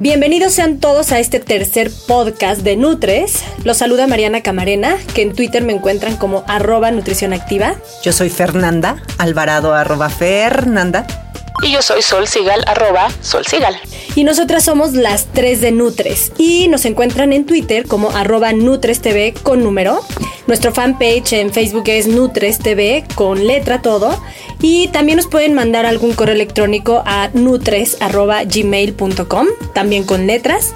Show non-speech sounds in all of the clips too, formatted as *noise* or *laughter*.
Bienvenidos sean todos a este tercer podcast de Nutres. Los saluda Mariana Camarena, que en Twitter me encuentran como arroba nutrición activa. Yo soy Fernanda Alvarado arroba Fernanda. Y yo soy Sol Sigal arroba Sol Sigal. Y nosotras somos las tres de Nutres. Y nos encuentran en Twitter como arroba Nutres TV con número. Nuestro fanpage en Facebook es Nutres TV con letra todo. Y también nos pueden mandar algún correo electrónico a nutres.gmail.com, también con letras.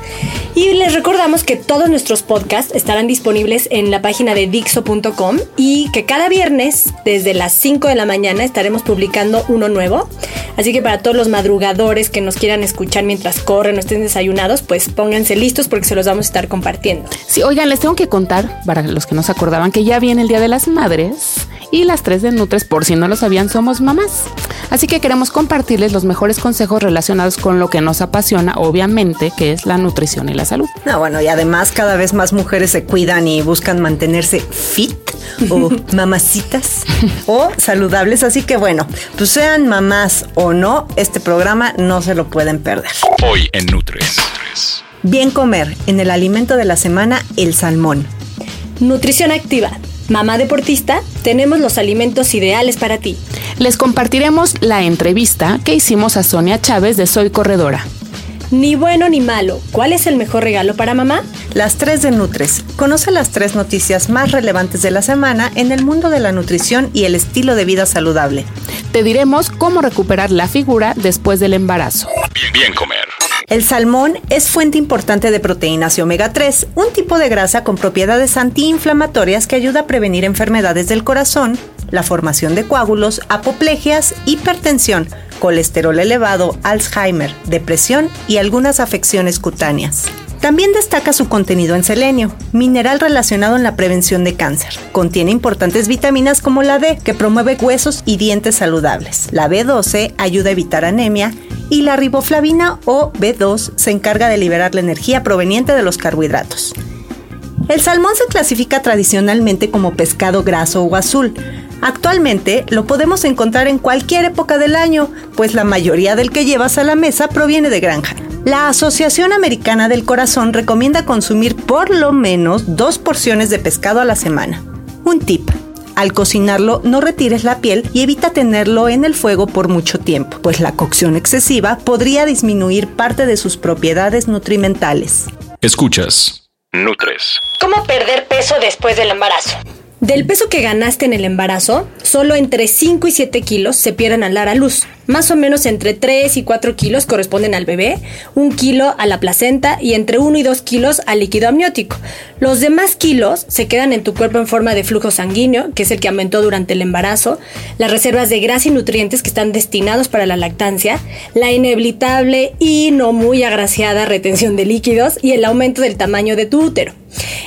Y les recordamos que todos nuestros podcasts estarán disponibles en la página de dixo.com y que cada viernes desde las 5 de la mañana estaremos publicando uno nuevo. Así que para todos los madrugadores que nos quieran escuchar mientras corren o estén desayunados, pues pónganse listos porque se los vamos a estar compartiendo. Sí, oigan, les tengo que contar, para los que no se acordaban, que ya viene el Día de las Madres y las tres de Nutres, por si no lo sabían, somos mamás. Así que queremos compartirles los mejores consejos relacionados con lo que nos apasiona, obviamente, que es la nutrición y la salud. No, bueno, y además cada vez más mujeres se cuidan y buscan mantenerse fit o *laughs* mamacitas o saludables. Así que bueno, pues sean mamás o no, este programa no se lo pueden perder. Hoy en Nutres. Bien comer, en el alimento de la semana, el salmón. Nutrición activa. Mamá deportista, tenemos los alimentos ideales para ti. Les compartiremos la entrevista que hicimos a Sonia Chávez de Soy Corredora. Ni bueno ni malo, ¿cuál es el mejor regalo para mamá? Las tres de Nutres. Conoce las tres noticias más relevantes de la semana en el mundo de la nutrición y el estilo de vida saludable. Te diremos cómo recuperar la figura después del embarazo. Bien, bien comer. El salmón es fuente importante de proteínas y omega 3, un tipo de grasa con propiedades antiinflamatorias que ayuda a prevenir enfermedades del corazón, la formación de coágulos, apoplegias, hipertensión, colesterol elevado, Alzheimer, depresión y algunas afecciones cutáneas. También destaca su contenido en selenio, mineral relacionado en la prevención de cáncer. Contiene importantes vitaminas como la D, que promueve huesos y dientes saludables. La B12 ayuda a evitar anemia y la riboflavina o B2 se encarga de liberar la energía proveniente de los carbohidratos. El salmón se clasifica tradicionalmente como pescado graso o azul. Actualmente lo podemos encontrar en cualquier época del año, pues la mayoría del que llevas a la mesa proviene de granja. La Asociación Americana del Corazón recomienda consumir por lo menos dos porciones de pescado a la semana. Un tip. Al cocinarlo no retires la piel y evita tenerlo en el fuego por mucho tiempo, pues la cocción excesiva podría disminuir parte de sus propiedades nutrimentales. Escuchas. Nutres. ¿Cómo perder peso después del embarazo? Del peso que ganaste en el embarazo, solo entre 5 y 7 kilos se pierden al dar a luz. Más o menos entre 3 y 4 kilos corresponden al bebé, 1 kilo a la placenta y entre 1 y 2 kilos al líquido amniótico. Los demás kilos se quedan en tu cuerpo en forma de flujo sanguíneo, que es el que aumentó durante el embarazo, las reservas de grasa y nutrientes que están destinados para la lactancia, la inevitable y no muy agraciada retención de líquidos y el aumento del tamaño de tu útero.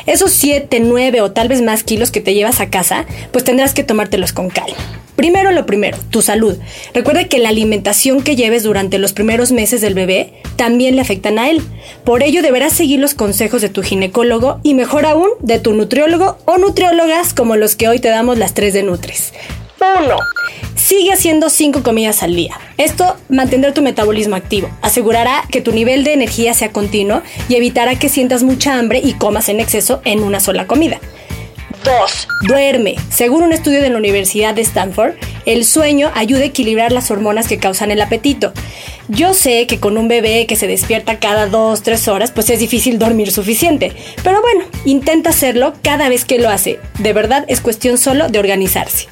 Esos 7, 9 o tal vez más kilos que te llevas a casa, pues tendrás que tomártelos con calma. Primero lo primero, tu salud. Recuerda que la alimentación que lleves durante los primeros meses del bebé también le afectan a él. Por ello deberás seguir los consejos de tu ginecólogo y mejor aún de tu nutriólogo o nutriólogas como los que hoy te damos las tres de Nutres. 1. Sigue haciendo 5 comidas al día. Esto mantendrá tu metabolismo activo, asegurará que tu nivel de energía sea continuo y evitará que sientas mucha hambre y comas en exceso en una sola comida. 2. Duerme. Según un estudio de la Universidad de Stanford, el sueño ayuda a equilibrar las hormonas que causan el apetito. Yo sé que con un bebé que se despierta cada 2-3 horas, pues es difícil dormir suficiente. Pero bueno, intenta hacerlo cada vez que lo hace. De verdad es cuestión solo de organizarse.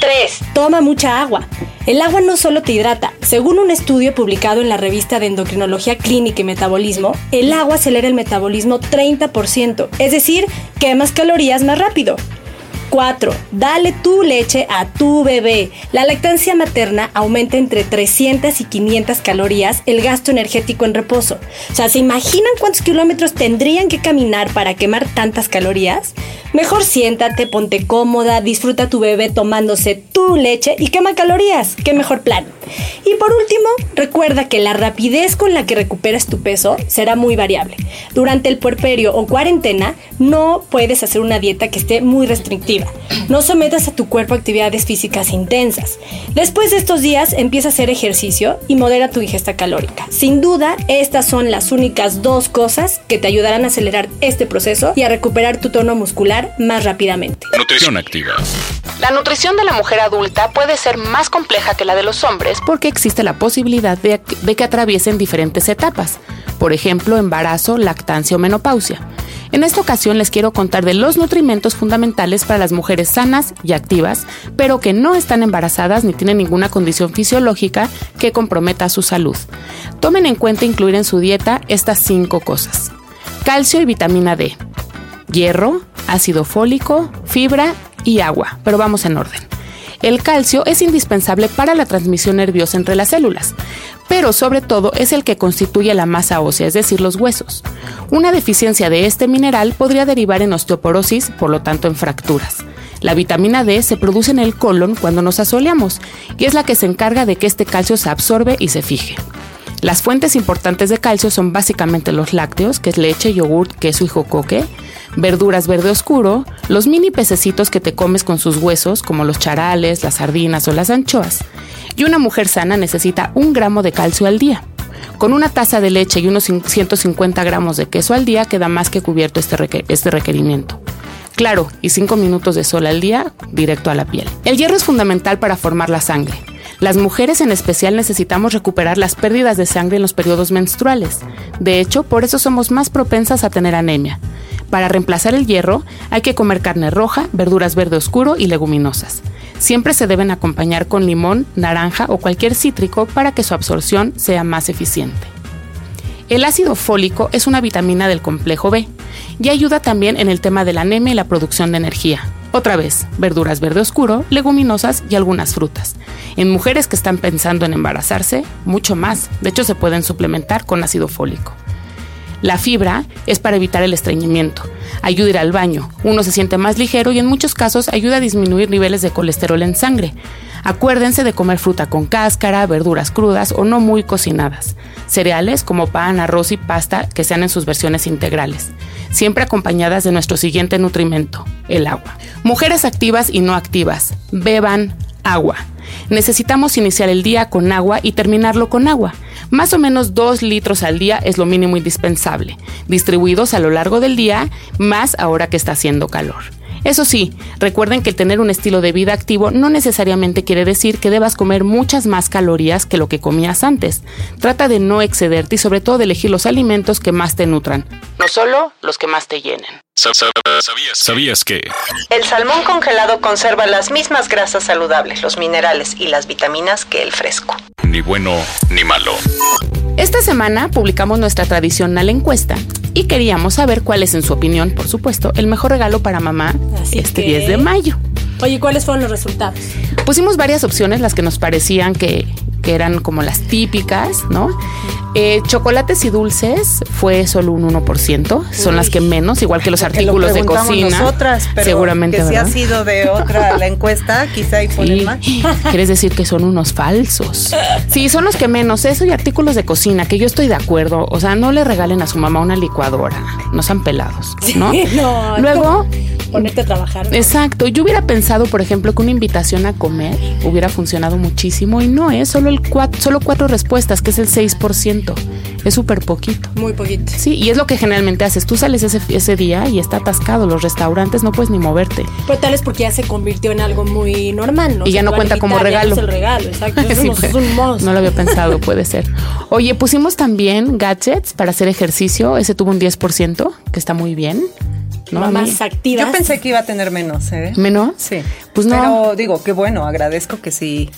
3. Toma mucha agua. El agua no solo te hidrata. Según un estudio publicado en la revista de Endocrinología Clínica y Metabolismo, el agua acelera el metabolismo 30%, es decir, quemas calorías más rápido. 4. Dale tu leche a tu bebé. La lactancia materna aumenta entre 300 y 500 calorías el gasto energético en reposo. O sea, ¿se imaginan cuántos kilómetros tendrían que caminar para quemar tantas calorías? Mejor siéntate, ponte cómoda, disfruta tu bebé tomándose tu leche y quema calorías. ¿Qué mejor plan? Y por último, recuerda que la rapidez con la que recuperas tu peso será muy variable. Durante el puerperio o cuarentena, no puedes hacer una dieta que esté muy restrictiva. No sometas a tu cuerpo a actividades físicas intensas. Después de estos días, empieza a hacer ejercicio y modera tu ingesta calórica. Sin duda, estas son las únicas dos cosas que te ayudarán a acelerar este proceso y a recuperar tu tono muscular más rápidamente. Nutrición activa. La nutrición de la mujer adulta puede ser más compleja que la de los hombres porque existe la posibilidad de, de que atraviesen diferentes etapas, por ejemplo, embarazo, lactancia o menopausia. En esta ocasión les quiero contar de los nutrimentos fundamentales para las mujeres sanas y activas, pero que no están embarazadas ni tienen ninguna condición fisiológica que comprometa su salud. Tomen en cuenta incluir en su dieta estas cinco cosas. Calcio y vitamina D, hierro, ácido fólico, fibra y agua, pero vamos en orden. El calcio es indispensable para la transmisión nerviosa entre las células, pero sobre todo es el que constituye la masa ósea, es decir, los huesos. Una deficiencia de este mineral podría derivar en osteoporosis, por lo tanto en fracturas. La vitamina D se produce en el colon cuando nos asoleamos y es la que se encarga de que este calcio se absorbe y se fije. Las fuentes importantes de calcio son básicamente los lácteos, que es leche, yogurt, queso y jocoque, verduras verde oscuro, los mini pececitos que te comes con sus huesos, como los charales, las sardinas o las anchoas. Y una mujer sana necesita un gramo de calcio al día. Con una taza de leche y unos 150 gramos de queso al día queda más que cubierto este, este requerimiento. Claro, y 5 minutos de sol al día directo a la piel. El hierro es fundamental para formar la sangre. Las mujeres en especial necesitamos recuperar las pérdidas de sangre en los periodos menstruales. De hecho, por eso somos más propensas a tener anemia. Para reemplazar el hierro hay que comer carne roja, verduras verde oscuro y leguminosas. Siempre se deben acompañar con limón, naranja o cualquier cítrico para que su absorción sea más eficiente. El ácido fólico es una vitamina del complejo B y ayuda también en el tema de la anemia y la producción de energía. Otra vez, verduras verde oscuro, leguminosas y algunas frutas. En mujeres que están pensando en embarazarse, mucho más. De hecho, se pueden suplementar con ácido fólico. La fibra es para evitar el estreñimiento, ayuda a ir al baño, uno se siente más ligero y en muchos casos ayuda a disminuir niveles de colesterol en sangre. Acuérdense de comer fruta con cáscara, verduras crudas o no muy cocinadas, cereales como pan, arroz y pasta que sean en sus versiones integrales siempre acompañadas de nuestro siguiente nutrimento, el agua. Mujeres activas y no activas, beban agua. Necesitamos iniciar el día con agua y terminarlo con agua. Más o menos 2 litros al día es lo mínimo indispensable, distribuidos a lo largo del día, más ahora que está haciendo calor. Eso sí, recuerden que el tener un estilo de vida activo no necesariamente quiere decir que debas comer muchas más calorías que lo que comías antes. Trata de no excederte y sobre todo de elegir los alimentos que más te nutran, no solo los que más te llenen. ¿Sabías que? El salmón congelado conserva las mismas grasas saludables, los minerales y las vitaminas que el fresco. Ni bueno ni malo. Esta semana publicamos nuestra tradicional encuesta y queríamos saber cuál es, en su opinión, por supuesto, el mejor regalo para mamá este 10 de mayo. Oye, ¿cuáles fueron los resultados? Pusimos varias opciones, las que nos parecían que, que eran como las típicas, ¿no? Eh, chocolates y dulces fue solo un 1%, son las que menos, igual que los artículos de cocina. Nosotras, pero seguramente, que si ¿verdad? ha sido de otra la encuesta, quizá ponen Sí. más. *laughs* Quieres decir que son unos falsos. Sí, son los que menos. Eso y artículos de cocina, que yo estoy de acuerdo. O sea, no le regalen a su mamá una licuadora. No *laughs* sean pelados, ¿no? no, Luego, ponerte a trabajar. ¿no? Exacto. Yo hubiera pensado, por ejemplo, que una invitación a comer hubiera funcionado muchísimo y no es solo el cuatro, solo cuatro respuestas, que es el 6%. Es súper poquito. Muy poquito. Sí, y es lo que generalmente haces. Tú sales ese, ese día y está atascado. Los restaurantes no puedes ni moverte. Pero tal es porque ya se convirtió en algo muy normal, ¿no? Y ya no cuenta como ya regalo. Es el regalo, exacto. Eso *laughs* Sí, no- puede- es un must. no lo había pensado, puede ser. Oye, pusimos también gadgets para hacer ejercicio. Ese tuvo un 10%, que está muy bien. ¿No? Mamás activas. Yo pensé que iba a tener menos, ¿eh? ¿Menos? Sí. Pues no. Pero digo, qué bueno, agradezco que sí.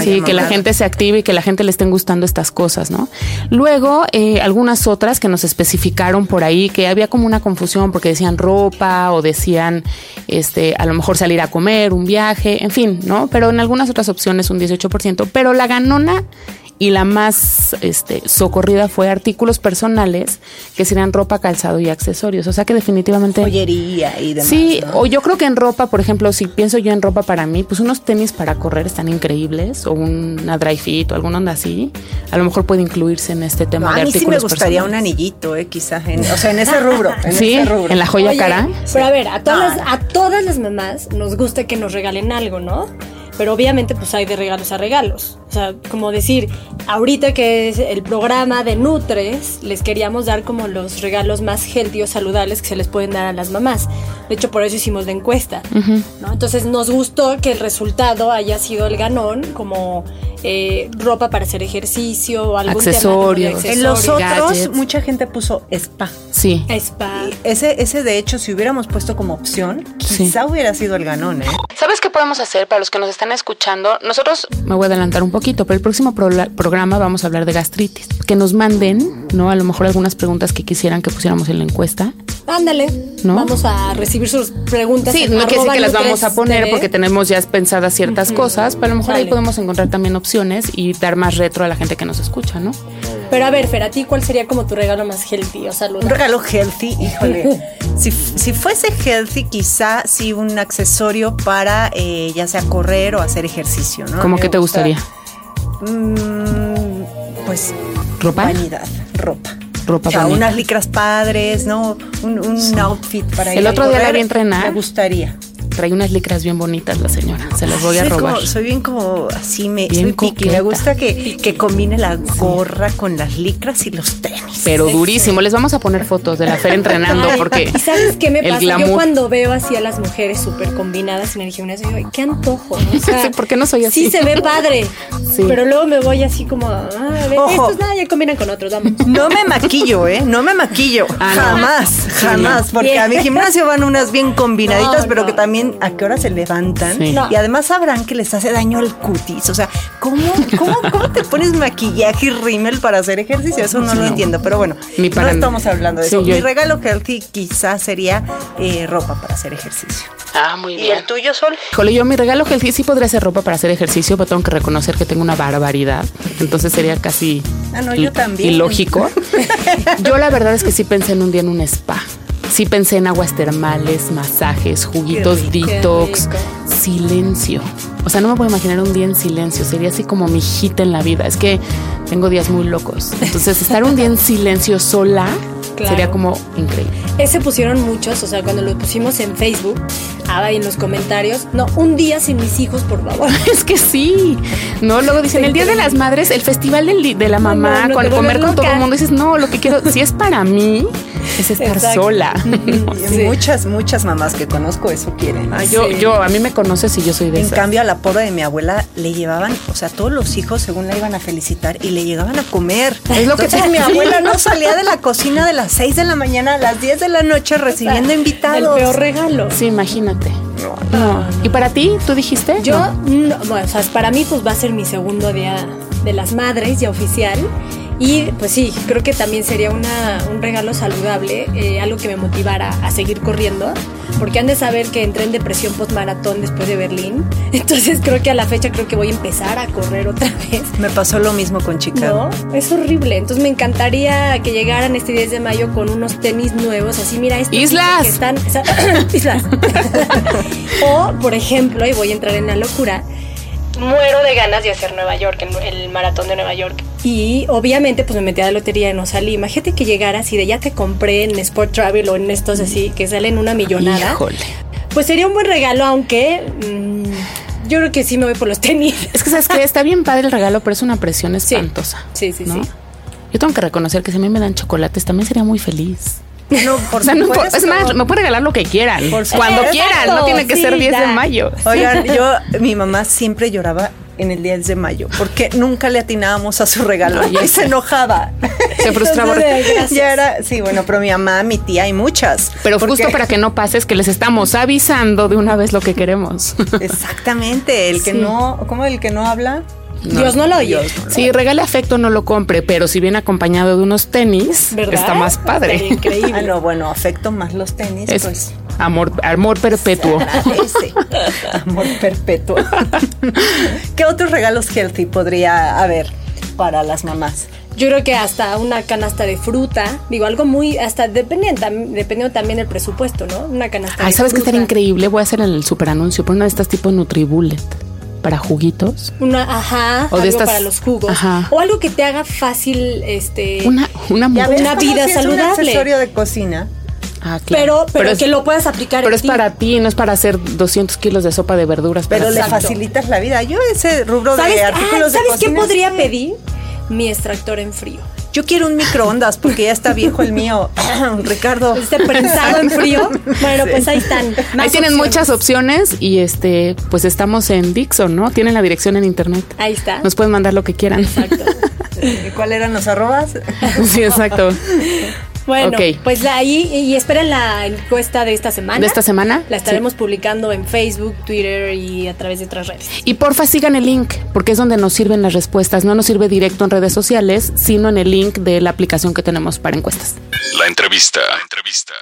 Sí, que la gente se active y que la gente le estén gustando estas cosas, ¿no? Luego, eh, algunas otras que nos especificaron por ahí, que había como una confusión porque decían ropa o decían, este, a lo mejor salir a comer, un viaje, en fin, ¿no? Pero en algunas otras opciones un 18%. Pero la ganona y la más este, socorrida fue artículos personales, que serían ropa, calzado y accesorios. O sea que definitivamente... Joyería y demás. Sí, ¿no? o yo creo que en ropa, por ejemplo, si pienso yo en ropa para mí, pues unos tenis para correr están increíbles, o una dry fit o alguna onda así. A lo mejor puede incluirse en este No, tema a de mí sí me artículos gustaría un personales. anillito, eh, quizá. en- o sea, en ese rubro. En *laughs* Sí, ese rubro. en la joya Oye, cara. Pero a ver, a todas, No, las, a todas las mamás nos gusta que nos regalen algo, ¿no? Pero obviamente pues hay de regalos a regalos. O sea, como decir, ahorita que es el programa de Nutres, les queríamos dar como los regalos más healthy o saludables que se les pueden dar a las mamás. De hecho, por eso hicimos la encuesta. ¿no? Entonces nos gustó que el resultado haya sido el ganón, como eh, ropa para hacer ejercicio o algún Accesorios. tema de En los accesorios. otros, gadgets. mucha gente puso spa. Sí. Spa. Ese, ese, de hecho, si hubiéramos puesto como opción, Sí. quizá hubiera sido el ganón, ¿eh? ¿Sabes qué podemos hacer para los que nos están escuchando? Nosotros, me voy a adelantar un poquito, pero el próximo programa vamos a hablar de gastritis. Que nos manden, ¿no? A lo mejor algunas preguntas que quisieran que pusiéramos en la encuesta. Ándale. ¿No? Vamos a recibir sus preguntas. Sí, no quiere decir que las vamos a poner TV. porque tenemos ya pensadas ciertas cosas, pero a lo mejor ahí podemos encontrar también opciones y dar más retro a la gente que nos escucha, ¿no? Pero a ver, Fer, ¿a ti cuál sería como tu regalo más healthy o Un saludable? regalo healthy, híjole. *laughs* si, si fuese healthy, quizá sí un accesorio para eh, ya sea correr o hacer ejercicio, ¿no? ¿Cómo que te gusta- gustaría? Mm, pues ¿Ropa? vanidad, ropa. Ropa o sea, unas licras padres, ¿no? Un, un outfit para ir El a otro día la correr, vi entrenar. Me gustaría. Trae unas licras bien bonitas la señora, se las voy a soy robar. Como, soy bien como así, me, Bien soy piqui. Me gusta que, que combine la gorra con las licras y los tenis. Pero durísimo, les vamos a poner fotos de la Fer entrenando porque ¿Y sabes qué me pasa? glamour. Yo cuando veo así a las mujeres súper combinadas en el gimnasio, digo, "Ay, qué antojo. ¿no? O *laughs* sea, Sí, ¿por qué no soy así? Sí, se ve padre. Sí. Pero luego me voy así como, ah, a ver, Ojo. estos nada, ya combinan con otros, vamos. No me maquillo, ¿eh? No me maquillo. Ah, no. jamás, jamás. Porque Bien. a mi gimnasio van unas bien combinaditas, *laughs* No, pero no. que también a qué hora se levantan. Sí. No. Y además sabrán que les hace daño al cutis. O sea, ¿cómo, cómo, cómo te pones maquillaje y rímel para hacer ejercicio? Eso no Sí, lo no. entiendo. Pero bueno, Ni para- no estamos hablando de Sí, eso. yo- Mi regalo healthy quizás sería eh, ropa para hacer ejercicio. Ah, muy ¿Y el tuyo, Sol? Híjole, yo mi regalo que sí podría ser ropa para hacer ejercicio, pero tengo que reconocer que tengo una barbaridad. Entonces sería casi Ah, no, yo il- también. ilógico. *laughs* yo la verdad es que sí pensé en un día en un spa. Sí pensé en aguas termales, masajes, juguitos rico. detox, silencio. O sea, no me puedo imaginar un día en silencio. Sería así como mi hit en la vida. Es que tengo días muy locos. Entonces, estar un día en silencio sola *laughs* Claro. sería como increíble. Ese pusieron muchos, o sea, cuando lo pusimos en Facebook, ah, y en los comentarios, no, un día sin mis hijos, por favor. *laughs* Es que sí. No, luego dicen el Día de las Madres, el festival del de la mamá, no, no, con comer con todo el mundo. Dices, no, lo que quiero, si es para mí, es estar Exacto. sola. *laughs* *laughs* Muchas, muchas mamás que conozco eso quieren. Ah, yo, Sí. yo, a mí me conoces y yo soy de En esas. cambio, a la pobre de mi abuela le llevaban, o sea, todos los hijos según la iban a felicitar y le llegaban a comer. Es lo que Entonces, te- mi abuela no salía de la cocina de las 6 de la mañana a las 10 de la noche recibiendo El invitados. peor regalo. Sí, imagínate. No. ¿Y para ti? ¿Tú dijiste? Yo, No. no, bueno, o sea, para mí pues va a ser mi segundo día de las madres ya oficial. Y pues sí, creo que también sería una, un regalo saludable, eh, algo que me motivara a seguir corriendo, porque han de saber que entré en depresión post-maratón después de Berlín. *laughs* Entonces creo que a la fecha creo que voy a empezar a correr otra vez. Me pasó lo mismo con Chicago. No, es horrible. Entonces me encantaría que llegaran este 10 de mayo con unos tenis nuevos, así mira estos Islas. que están *laughs* islas. *laughs* o por ejemplo, y voy a entrar en la locura, muero de ganas de hacer Nueva York, el, el maratón de Nueva York. Y obviamente pues me metí a la lotería y no salí. Imagínate que llegaras y de ya te compré en Sport Travel o en estos así que salen una millonada. Híjole. Pues sería un buen regalo, aunque mm, yo creo que sí me voy por los tenis. Es que sabes que está bien padre el regalo, pero es una presión espantosa. Sí, sí, sí. Yo tengo que reconocer que si a mí me dan chocolates también sería muy feliz. No, por *laughs* o sea, no, es más, me puede regalar lo que quieran. Cuando quieran, no tiene que ser 10 de mayo. Oigan, *laughs* yo, mi mamá siempre lloraba en el 10 de mayo, porque nunca le atinábamos a su regalo y se enojaba. Se frustraba. ya era, sí, bueno, pero mi mamá, mi tía, hay muchas. Pero justo para que no pase es que les estamos avisando de una vez lo que queremos. Exactamente, el que no, ¿cómo el que no habla? Dios no lo oye. Si regale afecto, no lo compre, pero si viene acompañado de unos tenis, está más padre. increíble. Ah, no, bueno, afecto más los tenis, pues. Amor, amor perpetuo. Amor perpetuo. ¿Qué otros regalos healthy podría haber para las mamás? Yo creo que hasta una canasta de fruta, digo, algo muy, hasta dependiendo, dependiendo también del presupuesto, ¿no? Una canasta Ay, de ¿sabes qué estaría increíble? Voy a hacer el super anuncio, por una de estas tipo Nutribullet para juguitos. Una, ajá, o de estas, para los jugos. Ajá. O algo que te haga fácil, este, una, una, una vida saludable. un accesorio de cocina. Ah, claro. Pero, pero, que lo puedas aplicar. Pero es para ti, no es para hacer 200 kilos de sopa de verduras. Pero le facilitas la vida. Yo ese rubro de artículos ¿sabes de qué podría pedir? Mi extractor en frío. Yo quiero un microondas porque ya está viejo el mío. *laughs* Ricardo. Este prensado en frío. Bueno, pues ahí están. Ahí tienen muchas opciones y este, pues estamos en Dixon, ¿no? Tienen la dirección en internet. Ahí está. Nos pueden mandar lo que quieran. Exacto. *laughs* ¿Cuál eran los arrobas? Sí, exacto. *laughs* Bueno, pues ahí y esperen la encuesta de esta semana. ¿De esta semana? La estaremos publicando en Facebook, Twitter y a través de otras redes. Y porfa sigan el link, porque es donde nos sirven las respuestas. No nos sirve directo en redes sociales, sino en el link de la aplicación que tenemos para encuestas. La entrevista. La entrevista.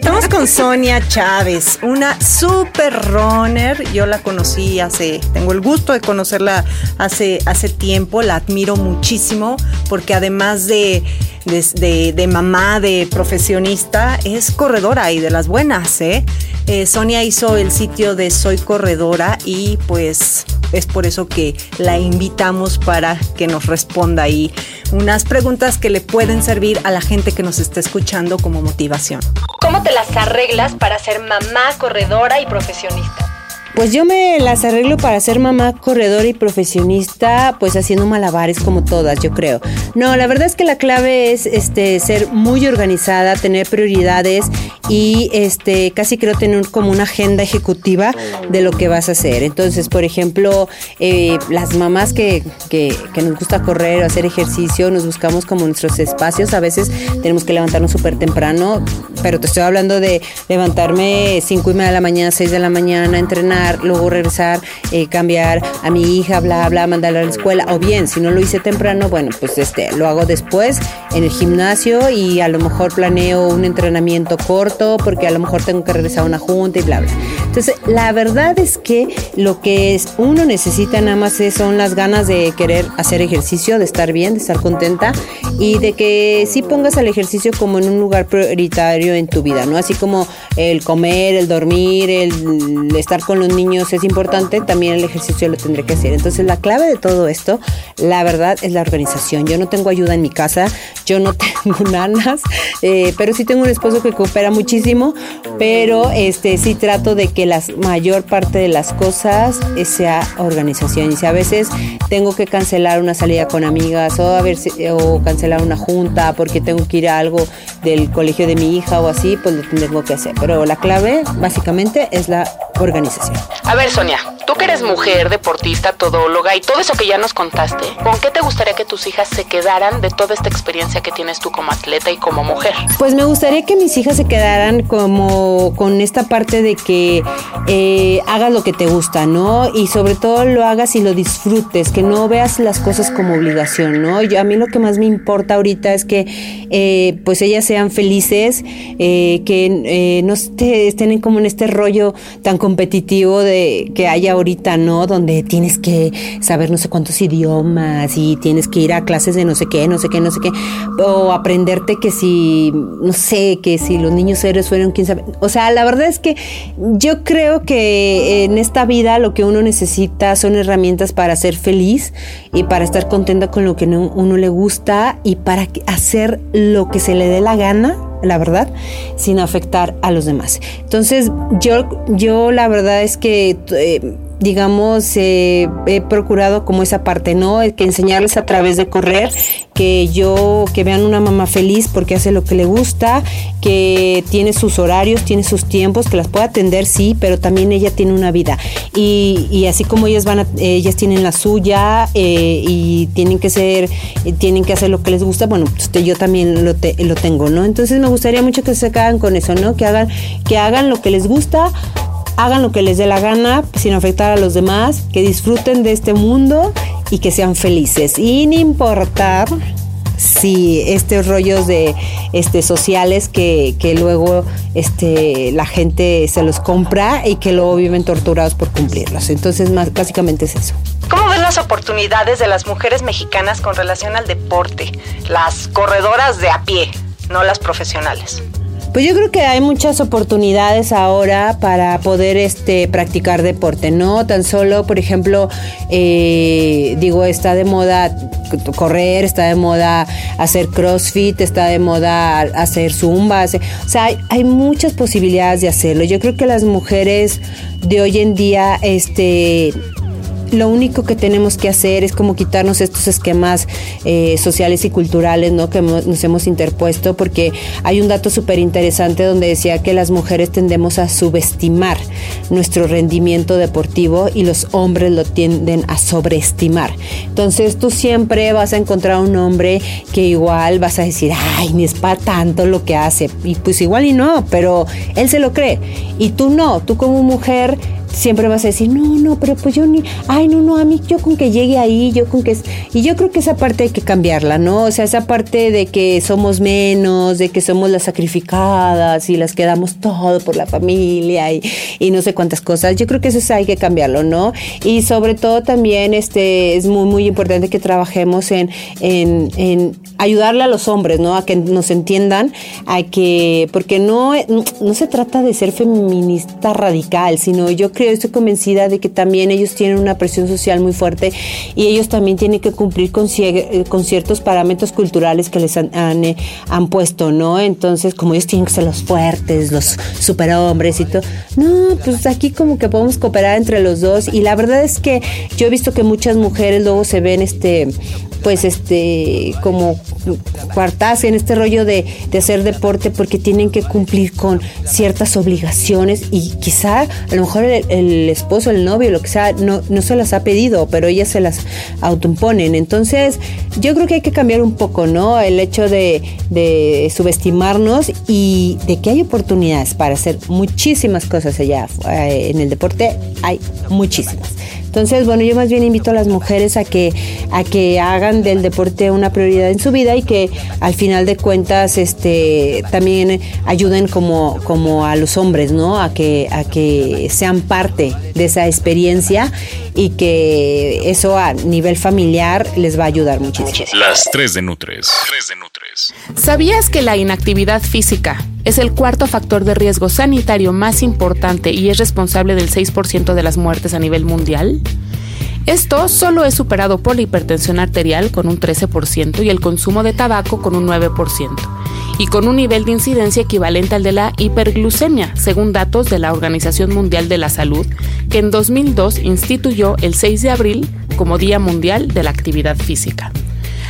Estamos con Sonia Chávez, una super runner. Yo la conocí hace, tengo el gusto de conocerla hace, hace tiempo, la admiro muchísimo porque además de, de, de, mamá, de profesionista, es corredora y de las buenas. ¿eh? ¿eh? Sonia hizo el sitio de Soy Corredora y pues es por eso que la invitamos para que nos responda ahí unas preguntas que le pueden servir a la gente que nos está escuchando como motivación. ¿Cómo te las arreglas para ser mamá, corredora y profesionista? Pues yo me las arreglo para ser mamá corredora y profesionista, pues haciendo malabares como todas, yo creo. No, la verdad es que la clave es este ser muy organizada, tener prioridades y este casi creo tener como una agenda ejecutiva de lo que vas a hacer. Entonces, por ejemplo, eh, las mamás que, que, nos gusta correr o hacer ejercicio, nos buscamos como nuestros espacios. A veces tenemos que levantarnos súper temprano, pero te estoy hablando de levantarme 5 y media de la mañana, 6 de la mañana, entrenar luego regresar, eh, cambiar a mi hija, bla, bla, mandarla a la escuela. O bien, si no lo hice temprano, bueno, pues este, lo hago después en el gimnasio y a lo mejor planeo un entrenamiento corto porque a lo mejor tengo que regresar a una junta y bla, bla. Entonces, la verdad es que lo que es, uno necesita nada más son las ganas de querer hacer ejercicio, de estar bien, de estar contenta y de que sí pongas el ejercicio como en un lugar prioritario en tu vida, ¿no? Así como el comer, el dormir, el estar con los niños es importante, también el ejercicio lo tendré que hacer. Entonces la clave de todo esto, la verdad, es la organización. Yo no tengo ayuda en mi casa, yo no *laughs* tengo nanas, eh, pero sí tengo un esposo que coopera muchísimo, pero este sí trato de que la mayor parte de las cosas sea organización. Y si a veces tengo que cancelar una salida con amigas o, a ver o cancelar una junta porque tengo que ir a algo del colegio de mi hija o así, pues lo tengo que hacer. Pero la clave básicamente es la organización. A ver, Sonia, tú que eres mujer, deportista, todóloga y todo eso que ya nos contaste, ¿con qué te gustaría que tus hijas se quedaran de toda esta experiencia que tienes tú como atleta y como mujer? Pues me gustaría que mis hijas se quedaran como con esta parte de que eh, hagas lo que te gusta, ¿no? Y sobre todo lo hagas y lo disfrutes, que no veas las cosas como obligación, ¿no? Yo, a mí lo que más me importa ahorita es que eh, pues ellas sean felices, eh, que no estén como en este rollo tan competitivo de que haya ahorita, ¿no? Donde tienes que saber no sé cuántos idiomas y tienes que ir a clases de no sé qué, no sé qué, no sé qué, o aprenderte que si, no sé, que si los niños héroes fueron, quién sabe. O sea, la verdad es que yo creo que en esta vida lo que uno necesita son herramientas para ser feliz y para estar contenta con lo que uno le gusta y para hacer lo que se le dé la gana la verdad, sin afectar a los demás. Entonces, yo, yo la verdad es que... Eh, digamos, eh, he procurado como esa parte, ¿no? Que enseñarles a través de correr, que yo, que vean una mamá feliz porque hace lo que le gusta, que tiene sus horarios, tiene sus tiempos, que las puede atender, sí, pero también ella tiene una vida. Y, y así como ellas van a, ellas tienen la suya eh, y tienen que ser, eh, tienen que hacer lo que les gusta, bueno, pues yo también lo, lo tengo, ¿no? Entonces me gustaría mucho que se hagan con eso, ¿no? Que hagan, que hagan lo que les gusta, hagan lo que les dé la gana sin afectar a los demás, que disfruten de este mundo y que sean felices, sin importar si estos rollos de este sociales que, que, luego este la gente se los compra y que luego viven torturados por cumplirlos. Entonces, más, básicamente es eso. ¿Cómo ven las oportunidades de las mujeres mexicanas con relación al deporte? Las corredoras de a pie, no las profesionales. Pues yo creo que hay muchas oportunidades ahora para poder este, practicar deporte, ¿no? Tan solo, por ejemplo, eh, digo, está de moda correr, está de moda hacer crossfit, está de moda hacer zumba, o sea, hay, hay, muchas posibilidades de hacerlo. Yo creo que las mujeres de hoy en día, este, lo único que tenemos que hacer es como quitarnos estos esquemas eh, sociales y culturales ¿no? que nos hemos interpuesto, porque hay un dato súper interesante donde decía que las mujeres tendemos a subestimar nuestro rendimiento deportivo y los hombres lo tienden a sobreestimar. Entonces tú siempre vas a encontrar un hombre que igual vas a decir, ay, ni es para tanto lo que hace. Y pues igual y no, pero él se lo cree. Y tú no, tú como mujer siempre vas a decir, no, no, pero pues yo ni, ay, no, no, a mí yo con que llegue ahí, yo con que... Y yo creo que esa parte hay que cambiarla, ¿no? O sea, esa parte de que somos menos, de que somos las sacrificadas y las que damos todo por la familia y, y no sé cuántas cosas, yo creo que eso hay que cambiarlo, ¿no? Y sobre todo también este, es muy, muy importante que trabajemos en, en, ayudarle a los hombres, ¿no? A que nos entiendan, a que, porque no, no se trata de ser feminista radical, sino yo creo creo, estoy convencida de que también ellos tienen una presión social muy fuerte y ellos también tienen que cumplir con, eh, ciertos parámetros culturales que les han, eh, han, puesto, ¿no? Entonces, como ellos tienen que ser los fuertes, los superhombres y todo, no, pues aquí como que podemos cooperar entre los dos y la verdad es que yo he visto que muchas mujeres luego se ven este pues este como cuartas en este rollo de, hacer deporte porque tienen que cumplir con ciertas obligaciones y quizá a lo mejor esposo, el novio, lo que sea, no, no se las ha pedido, pero ellas se las autoimponen. Entonces, yo creo que hay que cambiar un poco, ¿no? El hecho de, de subestimarnos y de que hay oportunidades para hacer muchísimas cosas allá eh, en el deporte, hay muchísimas. Entonces, bueno, yo más bien invito a las mujeres a que, a que hagan del deporte una prioridad en su vida y que al final de cuentas este, también ayuden como, como a los hombres, ¿no? A que, a que sean parte de esa experiencia y que eso a nivel familiar les va a ayudar muchísimo. Las tres de Nutres. Tres de Nutres. ¿Sabías que la inactividad física es el cuarto factor de riesgo sanitario más importante y es responsable del 6% de las muertes a nivel mundial? Esto solo es superado por la hipertensión arterial con un 13% y el consumo de tabaco con un 9%, y con un nivel de incidencia equivalente al de la hiperglucemia, según datos de la Organización Mundial de la Salud, que en 2002 instituyó el 6 de abril como Día Mundial de la Actividad Física.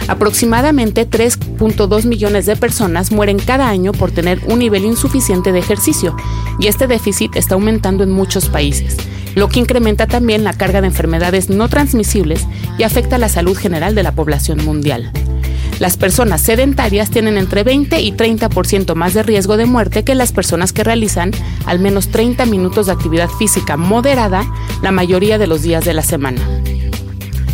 Aproximadamente 3.2 millones de personas mueren cada año por tener un nivel insuficiente de ejercicio, y este déficit está aumentando en muchos países, lo que incrementa también la carga de enfermedades no transmisibles y afecta la salud general de la población mundial. Las personas sedentarias tienen entre 20 y 30% más de riesgo de muerte que las personas que realizan al menos 30 minutos de actividad física moderada la mayoría de los días de la semana.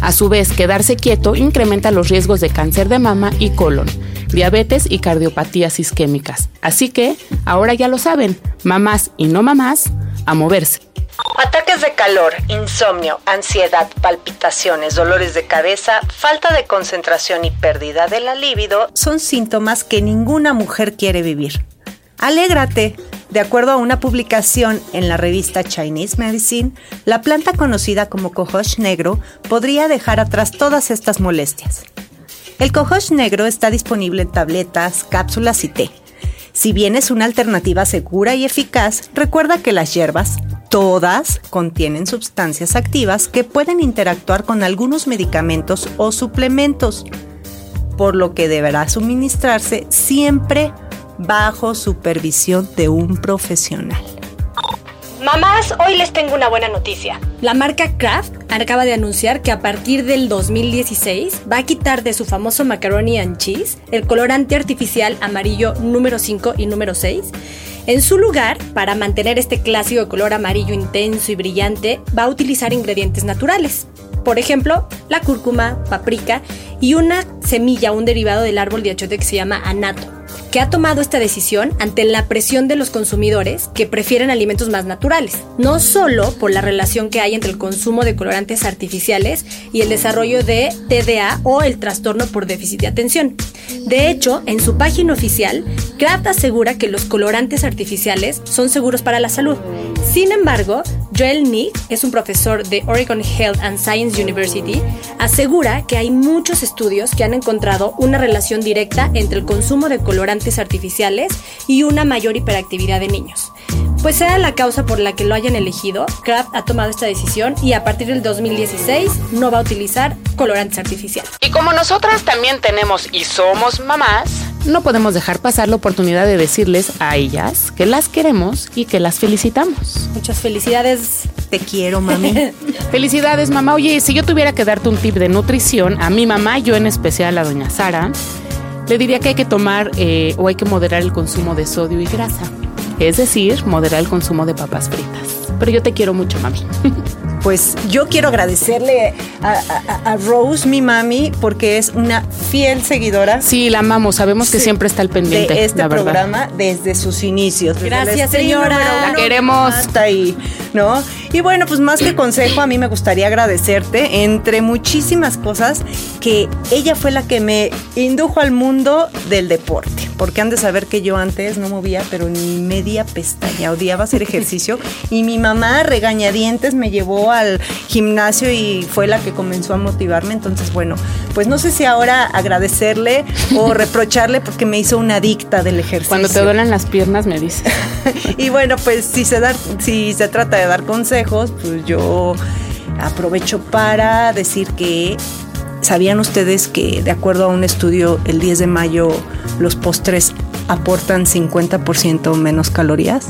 A su vez, quedarse quieto incrementa los riesgos de cáncer de mama y colon, diabetes y cardiopatías isquémicas. Así que, ahora ya lo saben, mamás y no mamás, a moverse. Ataques de calor, insomnio, ansiedad, palpitaciones, dolores de cabeza, falta de concentración y pérdida de la libido son síntomas que ninguna mujer quiere vivir. Alégrate. De acuerdo a una publicación en la revista Chinese Medicine, la planta conocida como cohosh negro podría dejar atrás todas estas molestias. El cohosh negro está disponible en tabletas, cápsulas y té Si bien es una alternativa segura y eficaz, recuerda que las hierbas, todas, contienen sustancias activas que pueden interactuar con algunos medicamentos o suplementos, por lo que deberá suministrarse siempre bajo supervisión de un profesional. Mamás, hoy les tengo una buena noticia. La marca Kraft acaba de anunciar que a partir del 2016 va a quitar de su famoso macaroni and cheese el colorante artificial amarillo número 5 y número 6. En su lugar, para mantener este clásico color amarillo intenso y brillante, va a utilizar ingredientes naturales. Por ejemplo, la cúrcuma, paprika y una semilla, un derivado del árbol de achote que se llama anato ha tomado esta decisión ante la presión de los consumidores que prefieren alimentos más naturales, no solo por la relación que hay entre el consumo de colorantes artificiales y el desarrollo de TDA o el trastorno por déficit de atención. De hecho, en su página oficial, Kraft asegura que los colorantes artificiales son seguros para la salud. Sin embargo, Joel Nick es un profesor de Oregon Health and Science University, asegura que hay muchos estudios que han encontrado una relación directa entre el consumo de colorantes artificiales y una mayor hiperactividad de niños. Pues sea la causa por la que lo hayan elegido, Kraft ha tomado esta decisión y a partir del 2016 no va a utilizar colorantes artificiales. Y como nosotras también tenemos y somos mamás, no podemos dejar pasar la oportunidad de decirles a ellas que las queremos y que las felicitamos. Muchas felicidades. Te quiero, mami. *laughs* Felicidades, mamá. Oye, si yo tuviera que darte un tip de nutrición, a mi mamá, yo en especial a doña Sara, le diría que hay que tomar eh, o hay que moderar el consumo de sodio y grasa. Es decir, moderar el consumo de papas fritas. Pero yo te quiero mucho, mami. *laughs* Pues yo quiero agradecerle a, a, Rose, mi mami, porque es una fiel seguidora. Sí, la amamos. Sabemos que siempre está al pendiente de este programa desde sus inicios. Gracias, señora. La queremos. Hasta ahí, ¿no? Y bueno, pues más que consejo, a mí me gustaría agradecerte, entre muchísimas cosas, que ella fue la que me indujo al mundo del deporte. Porque han de saber que yo antes no movía, pero ni media pestaña, odiaba hacer ejercicio. *laughs* y mi mamá, regañadientes, me llevó al gimnasio y fue la que comenzó a motivarme. Entonces, bueno, pues no sé si ahora agradecerle o *laughs* reprocharle porque me hizo una adicta del ejercicio. Cuando te duelen las piernas, me dice. *laughs* y bueno, pues si se, da, si se trata de dar consejos, pues yo aprovecho para decir que ¿Sabían ustedes que de acuerdo a un estudio el 10 de mayo los postres aportan 50% menos calorías?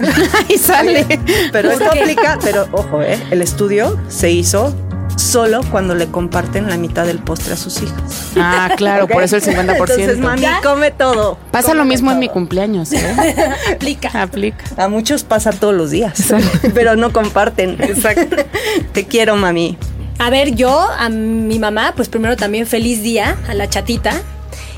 *laughs* y sale. pero esto aplica, pero ojo, ¿eh? el estudio se hizo solo cuando le comparten la mitad del postre a sus hijos. Ah, claro, por eso el 50%. Entonces, mami, come todo. Pasa lo mismo en mi cumpleaños. ¿eh? *laughs* Aplica. Aplica. A muchos pasa todos los días, pero no comparten. Exacto. *laughs* Te quiero, mami. A ver, yo, a mi mamá, pues primero también feliz día a la chatita.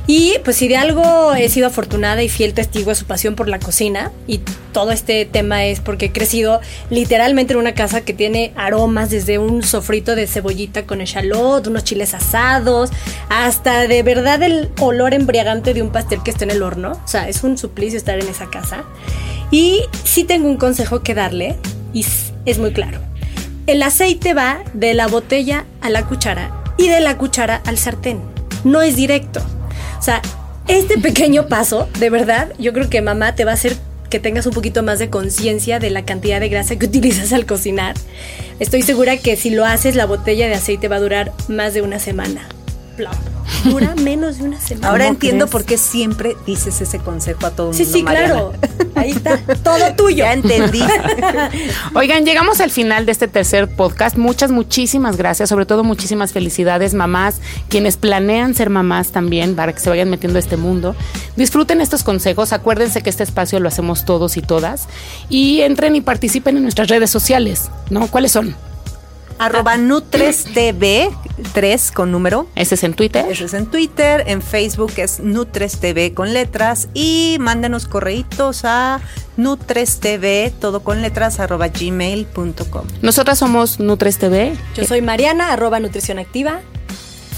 Y pues si de algo he sido afortunada y fiel testigo de su pasión por la cocina, y todo este tema es porque he crecido literalmente en una casa que tiene aromas desde un sofrito de cebollita con echalot, unos chiles asados, hasta de verdad el olor embriagante de un pastel que está en el horno. O sea, es un suplicio estar en esa casa. Y sí tengo un consejo que darle, y es muy claro el aceite va de la botella a la cuchara y de la cuchara al sartén. No es directo. O sea, este pequeño paso, de verdad, yo creo que mamá te va a hacer que tengas un poquito más de conciencia de la cantidad de grasa que *laughs* utilizas al cocinar. Estoy segura que si lo haces, la botella de aceite va a durar más de una semana. Dura *laughs* menos de una semana. Ahora entiendo por qué siempre dices ese consejo a todo el mundo. Sí, sí, claro. *laughs* Ahí está, todo tuyo. Ya entendí. *laughs* Oigan, llegamos al final de este tercer podcast. Muchas, muchísimas gracias. Sobre todo, muchísimas felicidades, mamás, quienes planean ser mamás también, para que se vayan metiendo a este mundo. Disfruten estos consejos. Acuérdense que este espacio lo hacemos todos y todas. Y entren y participen en nuestras redes sociales, ¿no? ¿Cuáles son? Arroba NutresTV, 3 con número. Ese es en Twitter. Ese es en Twitter. En Facebook es NutresTV con letras. Y mándenos correitos a NutresTV, todo con letras, arroba gmail.com. Nosotras somos NutresTV. Yo soy Mariana, arroba Nutrición Activa.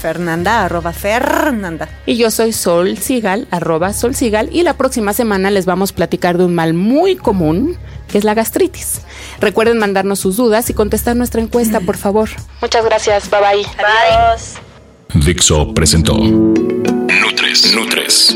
Fernanda, arroba Fernanda. Y yo soy Sol Sigal, arroba Sol Sigal. Y la próxima semana les vamos a platicar de un mal muy común, que es la gastritis. Recuerden mandarnos sus dudas y contestar nuestra encuesta, por favor. Muchas gracias. Bye bye. Adiós. Dixo presentó Nutres. Nutres.